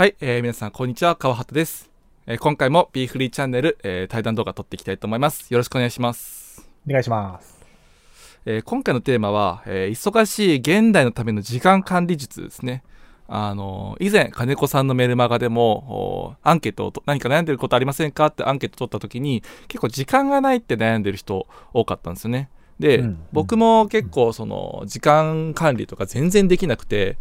はい、えー皆さん、こんにちは。川畑です。えー今回も B フリーチャンネル、えー対談動画撮っていきたいと思います。よろしくお願いします。お願いします。えー今回のテーマは、えー忙しい現代のための時間管理術ですね。あのー以前、金子さんのメルマガでも、おアンケートをと、何か悩んでることありませんか？ってアンケート取った時に、結構時間がないって悩んでる人多かったんですよね。で、うん僕も結構その、時間管理とか全然できなくて、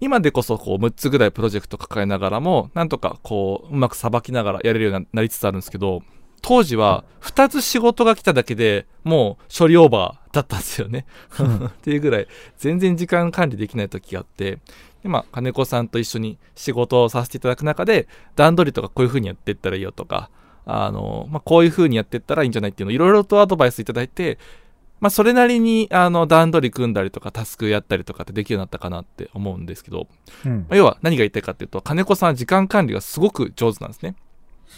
今でこそこう6つぐらいプロジェクト抱えながらも、なんとかこう、うまくさばきながらやれるようになりつつあるんですけど、当時は2つ仕事が来ただけでもう処理オーバーだったんですよね。っていうぐらい全然時間管理できない時があって、でまあ、金子さんと一緒に仕事をさせていただく中で、段取りとかこういう風にやっていったらいいよとか、あの、まあ、こういう風にやっていったらいいんじゃないっていうのをいろいろとアドバイスいただいて、まあ、それなりに、あの、段取り組んだりとか、タスクやったりとかってできるようになったかなって思うんですけど、うんまあ要は何が言いたいかっていうと、金子さんは時間管理がすごく上手なんですね。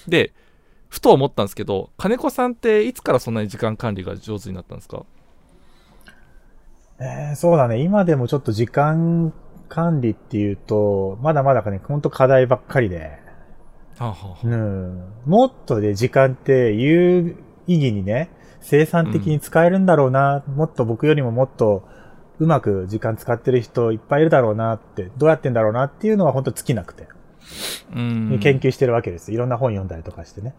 で、ふと思ったんですけど、金子さんっていつからそんなに時間管理が上手になったんですか？えーそうだね。今でもちょっと時間管理っていうと、まだまだかね、ほんと課題ばっかりで。はあはうん。もっとで時間って有意義にね、生産的に使えるんだろうな、もっと僕よりももっとうまく時間使ってる人いっぱいいるだろうなって、どうやってんだろうなっていうのは本当尽きなくて、うん。研究してるわけです。いろんな本読んだりとかしてね。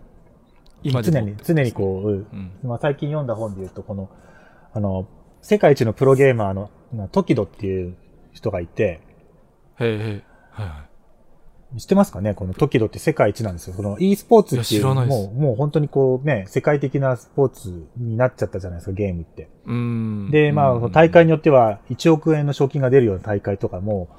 今常に、常にこう、うんうん。まあ、最近読んだ本で言うと、この、あの、世界一のプロゲーマーの、なトキドっていう人がいて、へえへえ。はいはい。知ってますかね？このトキドって世界一なんですよ。この e スポーツっていう、いや知らないです。もう、もう本当にこうね、世界的なスポーツになっちゃったじゃないですか、ゲームって。うん。で、まあ、大会によっては1億円の賞金が出るような大会とかも、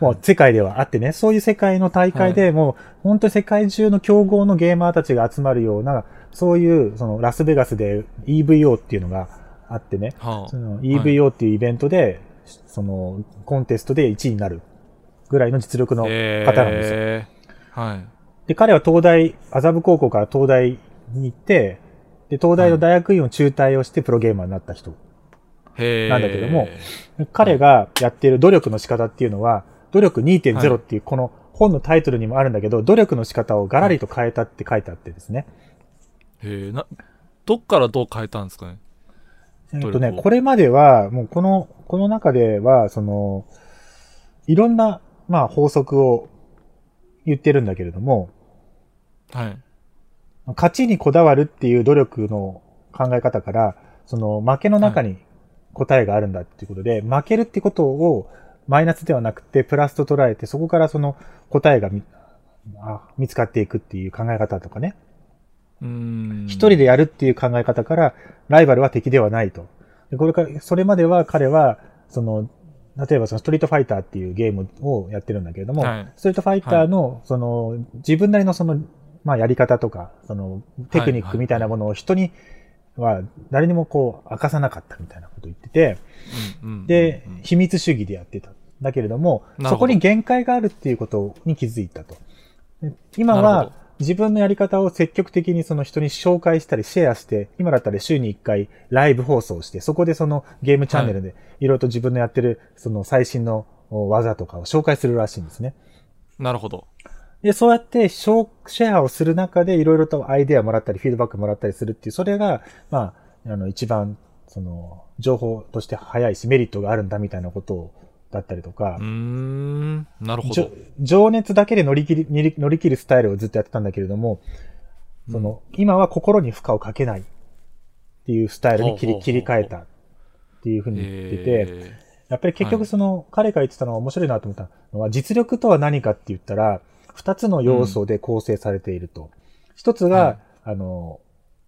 もう世界ではあってね、そういう世界の大会でもう、本当に世界中の強豪のゲーマーたちが集まるような、そういう、そのラスベガスで EVO っていうのがあってね、はその EVO っていうイベントで、そのコンテストで1位になるぐらいの実力の方なんですよ。へえはい。で、彼は東大、麻布高校から東大に行って、で、東大の大学院を中退をしてプロゲーマーになった人。なんだけども彼がやっている努力の仕方っていうのは、努力はい2.0っていうこの本のタイトルにもあるんだけど、努力の仕方をガラリと変えたって書いてあってですね。へえ、な、どっからどう変えたんですかね？えっとねこれまでは、もうこの、この中では、その、いろんな、まあ法則を言ってるんだけれども、はい。勝ちにこだわるっていう努力の考え方から、その負けの中に答えがあるんだっていうことで、負けるってことをマイナスではなくてプラスと捉えて、そこからその答えが見あ見つかっていくっていう考え方とかね。うん。一人でやるっていう考え方から、ライバルは敵ではないと。でこれから、それまでは彼は、その、例えばそのストリートファイターっていうゲームをやってるんだけれども、はい。ストリートファイターの、その、自分なりのその、まあやり方とか、その、テクニックみたいなものを人には、誰にもこう、明かさなかったみたいなことを言ってて、でうん、秘密主義でやってた。だけれども、そこに限界があるっていうことに気づいたと。で今は、自分のやり方を積極的にその人に紹介したりシェアして、今だったら週に1回ライブ放送して、そこでそのゲームチャンネルでいろいろと自分のやってるその最新の技とかを紹介するらしいんですね。なるほど。で、そうやってショーシェアをする中でいろいろとアイデアもらったり、フィードバックもらったりするっていう、それが、まあ、あの、一番、その、情報として早いし、メリットがあるんだみたいなことを、だったりとかうー、ん。なるほど。情熱だけで乗り切り、乗り乗り切るスタイルをずっとやってたんだけれども、その、今は心に負荷をかけないっていうスタイルに切り切り替えたっていうふうに言ってて、えやっぱり結はい局その、彼が言ってたのは面白いなと思ったのは、実力とは何かって言ったら、二つの要素で構成されていると。一つが、はいあの、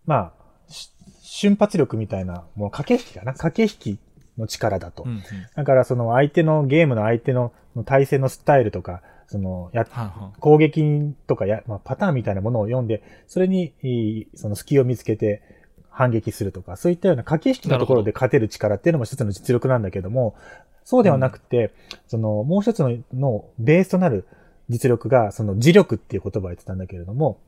まあ、し瞬発力みたいな、もう駆け引きかな駆け引きの力だと。ーうんうんだからその相手のゲームの相手の対戦のスタイルとか、そのや、はいは攻撃とかや、まあ、パターンみたいなものを読んで、それに、その隙を見つけて反撃するとか、そういったような駆け引きのところで勝てる力っていうのも一つの実力なんだけども、そうではなくて、その、もう一つののベースとなる実力が、その磁力っていう言葉を言ってたんだけれども、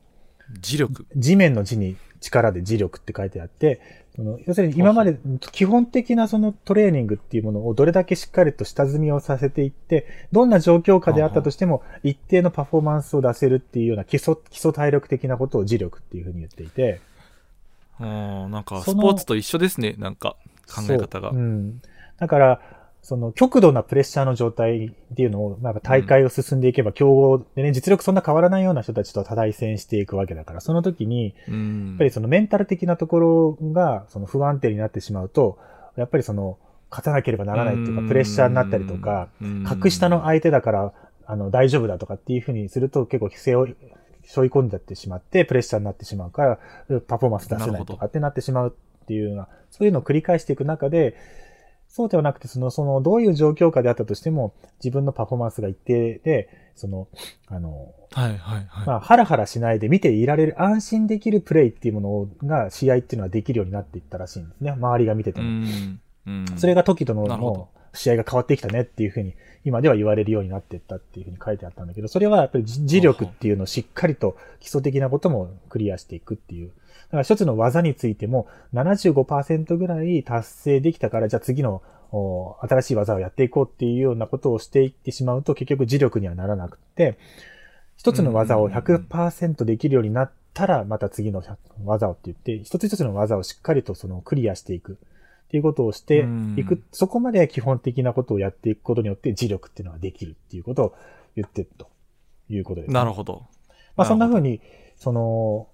い磁力。地面の地に力で磁力って書いてあって、その要するに今まで基本的なそのトレーニングっていうものをどれだけしっかりと下積みをさせていって、どんな状況下であったとしても一定のパフォーマンスを出せるっていうような基礎、基礎体力的なことを磁力っていうふうに言っていて、うん、なんかスポーツと一緒ですね、なんか考え方が。うん。だから、その極度なプレッシャーの状態っていうのを、なんか大会を進んでいけば、競合でね、実力そんな変わらないような人たちと対戦していくわけだから、その時に、うん。やっぱりそのメンタル的なところが、その不安定になってしまうと、やっぱりその、勝たなければならないっていうか、プレッシャーになったりとか、、うん。格下の相手だから、あの、大丈夫だとかっていうふうにすると結構背負い、背負い込んじゃってしまって、プレッシャーになってしまうから、パフォーマンス出せないとかってなってしまうっていうような、そういうのを繰り返していく中で、そうではなくて、その、その、どういう状況下であったとしても、自分のパフォーマンスが一定で、その、あの、はいはいはい。まあ、ハラハラしないで見ていられる、安心できるプレイっていうものが、試合っていうのはできるようになっていったらしいんですね。周りが見ててうも。それが時とのの試合が変わってきたねっていうふうに、今では言われるようになっていったっていうふうに書いてあったんだけど、それはやっぱりじ磁力っていうのをしっかりと基礎的なこともクリアしていくっていう。だから一つの技についても75%ぐらい達成できたから、じゃあ次のお新しい技をやっていこうっていうようなことをしていってしまうと結局磁力にはならなくて、一つの技を100%できるようになったら、また次の100技をって言って、一つ一つの技をしっかりとそのクリアしていく。っていうことをしていくうん、そこまで基本的なことをやっていくことによって磁力っていうのができるっていうことを言ってるということです、なるほど。まあそんな風に、その、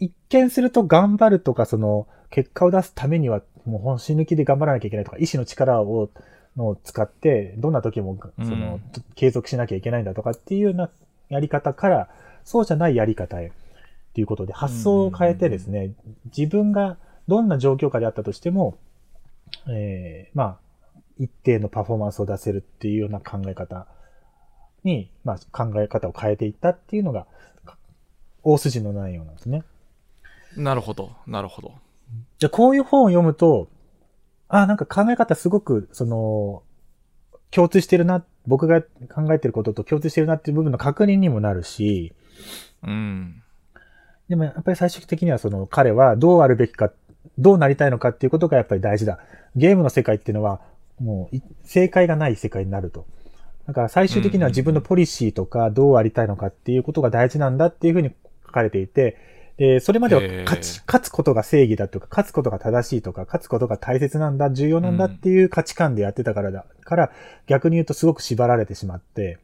一見すると頑張るとか、その、結果を出すためには、もう本死ぬ気で頑張らなきゃいけないとか、意志の力を、のを使って、どんな時も、その、継続しなきゃいけないんだとかっていうようなやり方から、そうじゃないやり方へ、っていうことで、発想を変えてですね、自分がどんな状況下であったとしても、えーまあ、一定のパフォーマンスを出せるっていうような考え方に、まあ、考え方を変えていったっていうのが、大筋の内容なんですね。なるほど、なるほど。じゃあ、こういう本を読むと、あ、なんか考え方すごく、その、共通してるな、僕が考えてることと共通してるなっていう部分の確認にもなるし、うん。でもやっぱり最終的にはその彼はどうあるべきか、どうなりたいのかっていうことがやっぱり大事だ。ゲームの世界っていうのはもうい正解がない世界になると。だから最終的には自分のポリシーとかどうありたいのかっていうことが大事なんだっていうふうに書かれていて、で、それまでは勝ち、勝つことが正義だとか、勝つことが正しいとか、勝つことが大切なんだ、重要なんだっていう価値観でやってたからだ、から逆に言うとすごく縛られてしまって、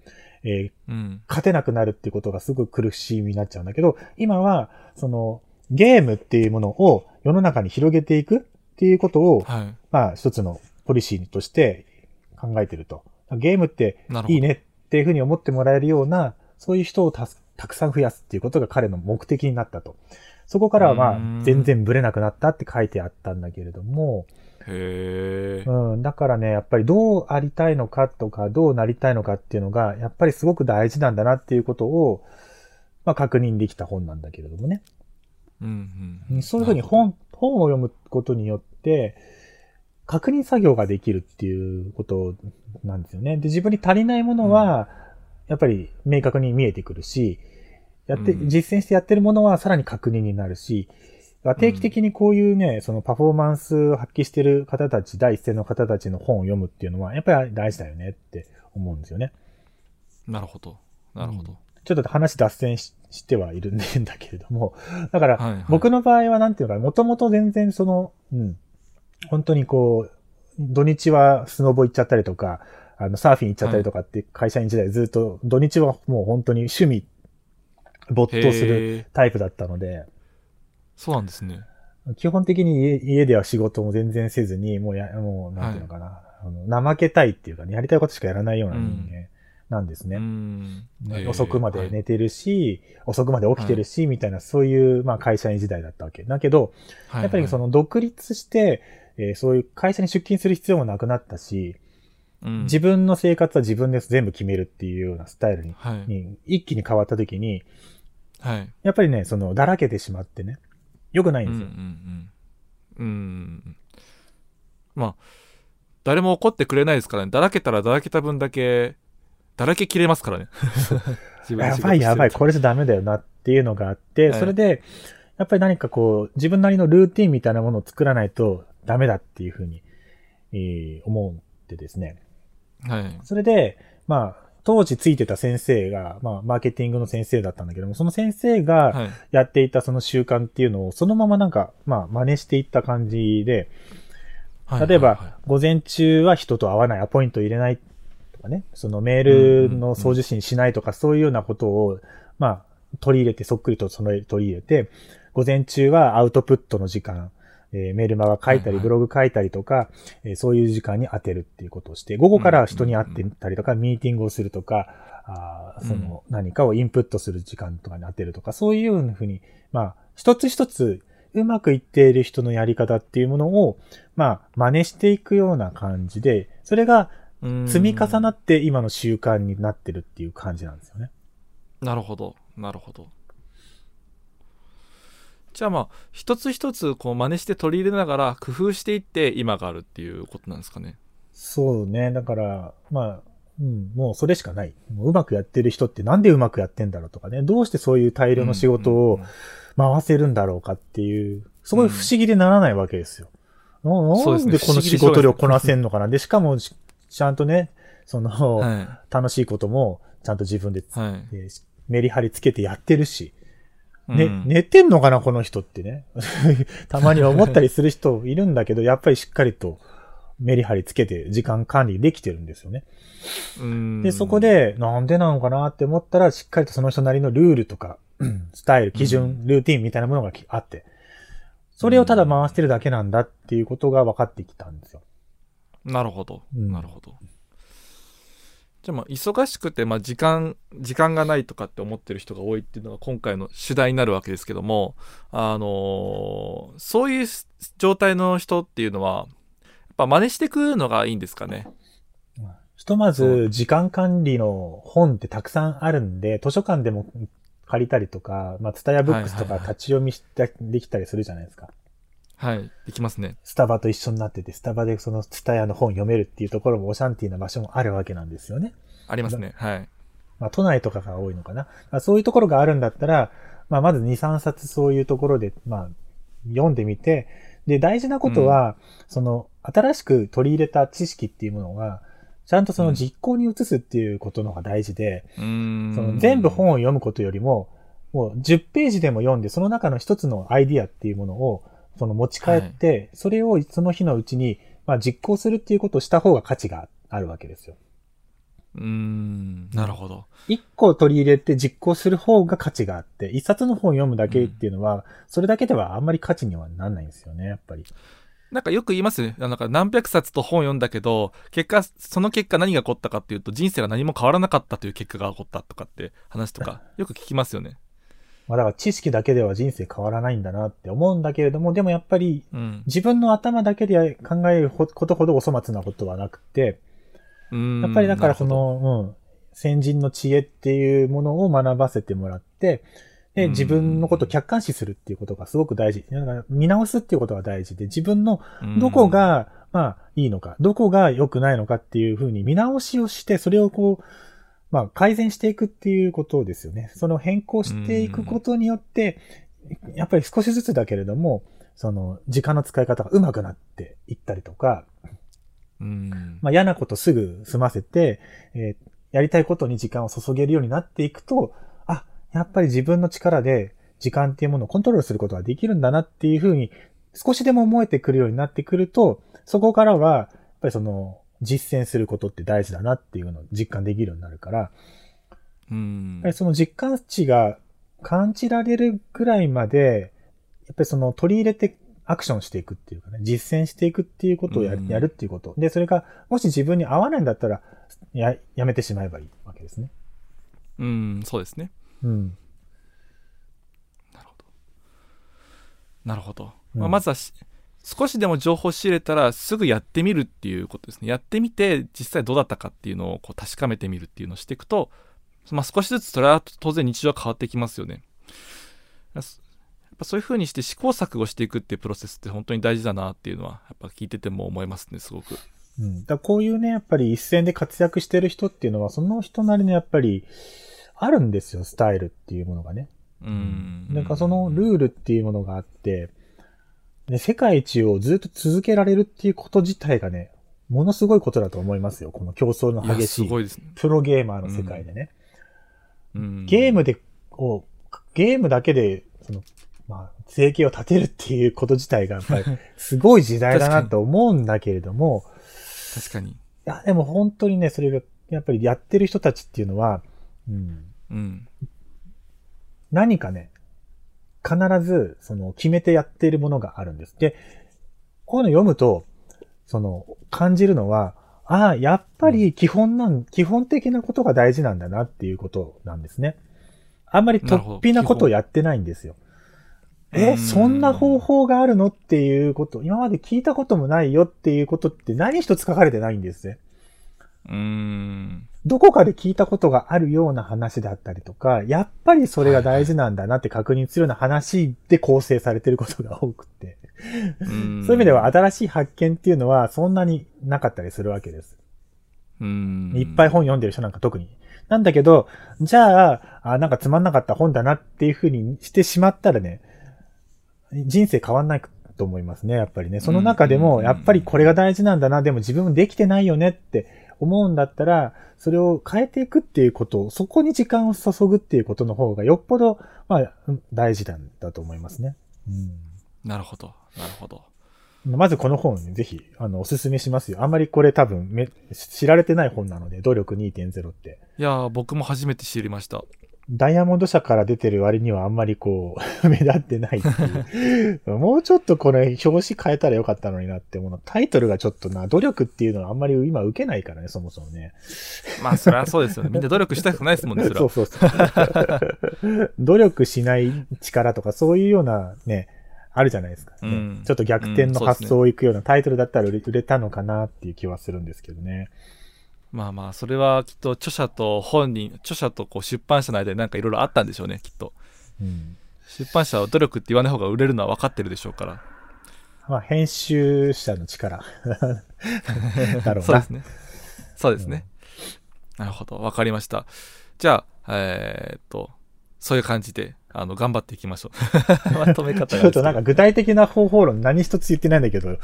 えーうん。勝てなくなるっていうことがすごく苦しみになっちゃうんだけど、今は、その、ゲームっていうものを世の中に広げていくっていうことを、はい。まあ一つのポリシーとして考えてると。ゲームって。いいねっていうふうに思ってもらえるような、そういう人をたすたくさん増やすっていうことが彼の目的になったと。そこからはまあ全然ブレなくなったって書いてあったんだけれども、へえ。うん、だからね、やっぱりどうありたいのかとか、どうなりたいのかっていうのが、やっぱりすごく大事なんだなっていうことを、まあ確認できた本なんだけれどもね。うんうん。そういうふうに本、本を読むことによって、確認作業ができるっていうことなんですよね。で、自分に足りないものは、やっぱり明確に見えてくるし、やって、うん実践してやってるものはさらに確認になるし、定期的にこういうね、そのパフォーマンスを発揮してる方たち、第一線の方たちの本を読むっていうのは、やっぱり大事だよねって思うんですよね。なるほど。なるほど。ちょっと話脱線ししてはいるんだけれども、だから、僕の場合はなんていうか、もともと全然その、うん、本当にこう、土日はスノボ行っちゃったりとか、あの、サーフィン行っちゃったりとかって会社員時代ずっと、土日はもう本当に趣味、没頭する。タイプだったので、そうなんですね。基本的に家家では仕事も全然せずに、もうや、もう、なんていうのかな、あの怠けたいっていうかね、やりたいことしかやらないような人間なんですね。うん。遅くまで寝てるし、遅くまで起きてるし、みたいな、そういう、まあ、会社員時代だったわけ。だけど、はいやっぱりその独立して、えーそういう会社に出勤する必要もなくなったし、うん自分の生活は自分で全部決めるっていうようなスタイルにはい。に一気に変わった時に、はい。やっぱりね、その、だらけてしまってね、良くないんですよ。うん。うん。まあ、誰も怒ってくれないですからね。だらけたらだらけた分だけ、だらけ切れますからね。やばいやばい、これじゃダメだよなっていうのがあって、はいそれで、やっぱり何かこう、自分なりのルーティンみたいなものを作らないとダメだっていうふうに、えー思ってですね。はい。それで、まあ、当時ついてた先生が、まあ、マーケティングの先生だったんだけども、その先生がはい。やっていたその習慣っていうのを、そのままなんか、まあ、真似していった感じで、はい例えば、午前中は人と会わない、アポイント入れないとかね、そのメールの送受信しないとか、そういうようなことを、まあ、取り入れて、そっくりとその取り入れて、午前中はアウトプットの時間、えーメールマガ書いたり、ブログ書いたりとか、えーそういう時間に当てるっていうことをして、午後からは人に会ってみたりとか、ミーティングをするとか、あーその何かをインプットする時間とかに当てるとか、そういうふうに、まあ、一つ一つうまくいっている人のやり方っていうものを、まあ、真似していくような感じで、それがうん積み重なって今の習慣になってるっていう感じなんですよね。なるほど。なるほど。じゃあまあ、一つ一つこう真似して取り入れながら工夫していって今があるっていうことなんですかね。そうね。だから、まあ、うん、もうそれしかない。もううまくやってる人ってなんでうまくやってんだろうとかね。どうしてそういう大量の仕事を回せるんだろうかっていう、すごい不思議でならないわけですよ。うですねなんでこの仕事量こなせんのかな。で、しかもし、ちゃんとね、その、は楽しいこともちゃんと自分で、い。はい。えーメリハリつけてやってるし、ね、うん寝てんのかな、この人ってね。たまには思ったりする人いるんだけど、やっぱりしっかりとメリハリつけて時間管理できてるんですよね。うんで、そこ、で、なんでなのかなって思ったら、しっかりとその人なりのルールとか、スタイル、基準、ルーティンみたいなものがきあって、それをただ回してるだけなんだっていうことが分かってきたんですよ。なるほど。うんなるほど。じゃあまあ、忙しくて、まあ、時間、時間がないとかって思ってる人が多いっていうのが今回の主題になるわけですけども、あのーそういう状態の人っていうのは、やっぱ真似してくるのがいいんですかね？ひとまず、時間管理の本ってたくさんあるんで、図書館でも借りたりとか、まあ、ツタヤブックスとかはいはいはい立ち読みしてできたりするじゃないですか。はい。できますね。スタバと一緒になってて、スタバでそのツタヤの本読めるっていうところもオシャンティーな場所もあるわけなんですよね。ありますね。はい。まあ、都内とかが多いのかな。まあ、そういうところがあるんだったら、まあ、まず2、3冊そういうところで、まあ、読んでみて、で、大事なことは、その、新しく取り入れた知識っていうものが、ちゃんとその実行に移すっていうことの方が大事で、うーん。その全部本を読むことよりも、もう10ページでも読んで、その中の一つのアイディアっていうものを、その持ち帰って、それをその日のうちに、まあ実行するっていうことをした方が価値があるわけですよ。うーん。なるほど。一個取り入れて実行する方が価値があって、一冊の本を読むだけっていうのは、それだけではあんまり価値にはなんないんですよね、やっぱり。なんかよく言いますね。なんか何百冊と本読んだけど、結果、その結果何が起こったかっていうと、人生が何も変わらなかったという結果が起こったとかって話とか、よく聞きますよね。まあだから知識だけでは人生変わらないんだなって思うんだけれども、でもやっぱりうん。自分の頭だけで考えることほどお粗末なことはなくて、うーん。やっぱりだからその、うん、先人の知恵っていうものを学ばせてもらって、で、うん。自分のことを客観視するっていうことがすごく大事。だから見直すっていうことが大事で、自分のどこ、が、まあ、いいのか、どこが良くないのかっていうふうに見直しをして、それをこう、まあ、改善していくっていうことですよね。その変更していくことによって、やっぱり少しずつだけれども、その、時間の使い方が上手くなっていったりとか、うんうんまあ、嫌なことすぐ済ませて、えーやりたいことに時間を注げるようになっていくと、あ、やっぱり自分の力で時間っていうものをコントロールすることができるんだなっていうふうに少しでも思えてくるようになってくると、そこからは、やっぱりその、実践することって大事だなっていうのを実感できるようになるから、うんその実感値が感じられるぐらいまで、やっぱりその取り入れてアクションしていくっていうかね、実践していくっていうことをややるっていうこと。で、それがもし自分に合わないんだったら、や、やめてしまえばいいわけですね。うん、そうですね。うん。なるほど。なるほど。うんまあ、まずはし少しでも情報を仕入れたらすぐやってみるっていうことですね。やってみて実際どうだったかっていうのをこう確かめてみるっていうのをしていくと、まあ、少しずつそれは当然日常は変わってきますよね。やっぱそういうふうにして試行錯誤していくっていうプロセスって本当に大事だなっていうのはやっぱ聞いてても思いますね、すごく。うん。だこういうね、やっぱり一線で活躍してる人っていうのは、その人なりのやっぱり、あるんですよ、スタイルっていうものがね。うん。なんかそのルールっていうものがあって、ね、世界一をずっと続けられるっていうこと自体がね、ものすごいことだと思いますよ。この競争の激しい。プロゲーマーの世界でね。うんゲームで、を、ゲームだけで、その、まあ、生計を立てるっていうこと自体がやっぱり すごい時代だなと思うんだけれども、確かに。いや、でも本当にね、それが、やっぱりやってる人たちっていうのは、うん、うん。何かね、必ず、その、決めてやっているものがあるんです。で、こういうの読むと、その、感じるのは、ああ、やっぱり基本なん、基本的なことが大事なんだなっていうことなんですね。あんまり突飛なことをやってないんですよ。え、うんそんな方法があるの？っていうこと、今まで聞いたこともないよっていうことって何一つ書かれてないんですね。うーん。どこかで聞いたことがあるような話だったりとか、やっぱりそれが大事なんだなって確認するような話で構成されてることが多くて。そういう意味では新しい発見っていうのはそんなになかったりするわけです。うん。いっぱい本読んでる人なんか特に。なんだけど、じゃあ、あなんかつまんなかった本だなっていう風にしてしまったらね、人生変わんないと思いますね、やっぱりね。その中でも、うんやっぱりこれが大事なんだな、でも自分もできてないよねって思うんだったら、それを変えていくっていうことを、そこに時間を注ぐっていうことの方がよっぽど、まあ、うん大事なんだと思いますね。うんなるほど。なるほど。まずこの本、ぜひ、あの、おすすめしますよ。あんまりこれ多分め、知られてない本なので、努力2.0って。いやー、僕も初めて知りました。ダイヤモンド社から出てる割にはあんまりこう、目立ってないっていう。もうちょっとこれ、表紙変えたらよかったのになってもの、タイトルがちょっとな、努力っていうのはあんまり今受けないからね、そもそもね。まあ、それはそうですよね。みんな努力したくないですもんね、それは。そうそうそう。努力しない力とか、そういうようなね、あるじゃないですか、ねうんちょっと逆転の発想をいくようなタイトルだったら売れ売れたのかなっていう気はするんですけどね。まあまあ、それはきっと著者と本人、著者とこう出版社の間でなんかいろいろあったんでしょうね、きっと。うん。出版社は努力って言わない方が売れるのは分かってるでしょうから。まあ、編集者の力 だろうな。そうですね。そうですね。なるほど。分かりました。じゃあ、えーっと、そういう感じで、あの、頑張っていきましょう。まとめ方。ちょっとなんか具体的な方法論何一つ言ってないんだけど、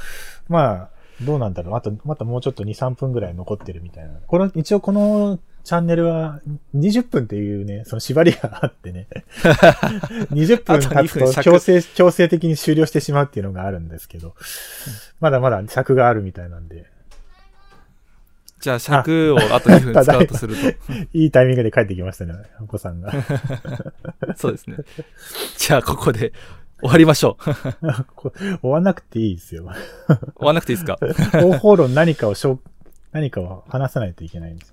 まあ、どうなんだろう。あと、またもうちょっと2、3分ぐらい残ってるみたいな。この、一応このチャンネルは20分っていうね、その縛りがあってね。20分経つあと2分と尺強制、強制的に終了してしまうっていうのがあるんですけど、まだまだ尺があるみたいなんで、じゃあ、尺をあと2分 使うとすると。いいタイミングで帰ってきましたね、お子さんが。そうですね。じゃあ、ここで終わりましょう。こ 終わんなくていいですよ。終わんなくていいですか？方法論何かをしょう、何かを話さないといけないんです。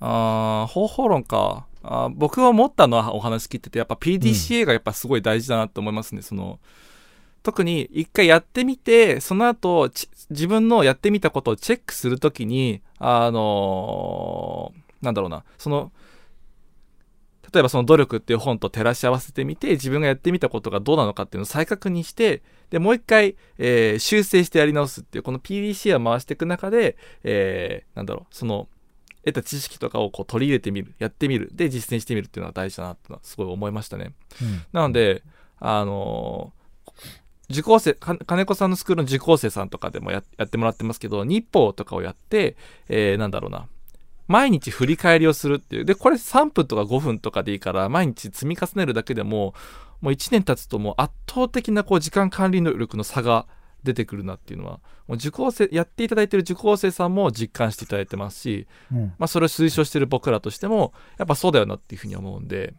あー方法論か。あー僕は思ったのはお話聞いてて、やっぱ PDCA がやっぱすごい大事だなって思いますね。その、特に一回やってみて、その後、ち自分のやってみたことをチェックするときに、あのーなんだろうな、その、例えばその努力っていう本と照らし合わせてみて、自分がやってみたことがどうなのかっていうのを再確認して、で、もう一回、えー修正してやり直すっていう、この PDCA を回していく中で、えーなんだろう、その、得た知識とかをこう取り入れてみる、やってみる、で実践してみるっていうのは大事だなってのはすごい思いましたね。なので、あのー受講生、か金子さんのスクールの受講生さんとかでもややってもらってますけど、日報とかをやって、えーなんだろうな、毎日振り返りをするっていう。で、これ3分とか5分とかでいいから、毎日積み重ねるだけでも、もう1年経つともう圧倒的なこう時間管理能力の差が出てくるなっていうのは、もう受講生、やっていただいている受講生さんも実感していただいてますし、うん。まあ、それを推奨している僕らとしても、やっぱそうだよなっていうふうに思うんで、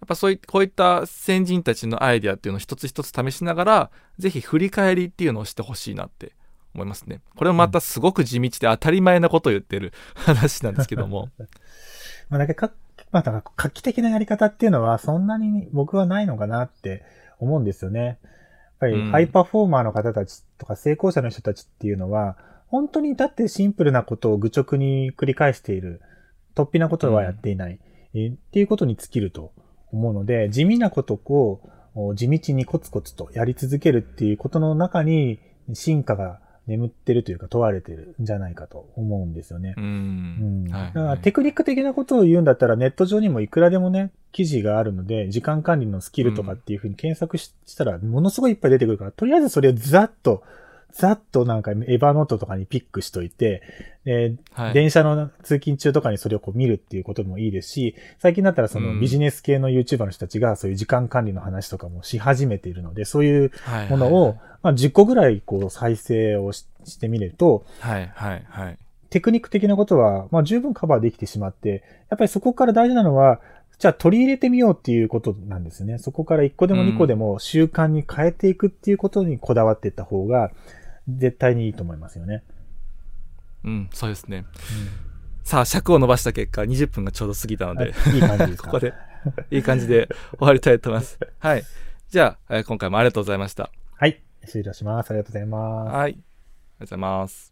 やっぱそういこういった先人たちのアイデアっていうのを一つ一つ試しながら、ぜひ振り返りっていうのをしてほしいなって思いますね。これもまたすごく地道で当たり前なことを言ってる話なんですけども。まあ、だけどか、まあ、だから画期的なやり方っていうのはそんなに僕はないのかなって思うんですよね。やっぱりうんハイパフォーマーの方たちとか成功者の人たちっていうのは、本当にだってシンプルなことを愚直に繰り返している、突飛なことはやっていない、えーっていうことに尽きると思うので、地味なことをお地道にコツコツとやり続けるっていうことの中に進化が眠ってるというか問われてるんじゃないかと思うんですよね。う。うんだからテクニック的なことを言うんだったらネット上にもいくらでもね、記事があるので、時間管理のスキルとかっていうふうに検索ししたら、ものすごいいっぱい出てくるから、とりあえずそれをざっと、ざっとなんかエヴァノートとかにピックしといて、えーはい。電車の通勤中とかにそれをこう見るっていうこともいいですし、最近だったらそのうんビジネス系の YouTuber の人たちがそういう時間管理の話とかもし始めているので、そういうはいものを、まあ、10個ぐらいこう再生をししてみると、はい、はい、はい。テクニック的なことは、まあ、十分カバーできてしまって、やっぱりそこから大事なのは、じゃあ取り入れてみようっていうことなんですね。そこから1個でも2個でも習慣に変えていくっていうことにこだわっていった方が、絶対にいいと思いますよね。うん、そうですね。さあ、尺を伸ばした結果、20分がちょうど過ぎたので、はいいい感じですか？ここで、いい感じで終わりたいと思います。はい。じゃあ、えー今回もありがとうございました。はい。失礼いたします。ありがとうございます。はい。ありがとうございます。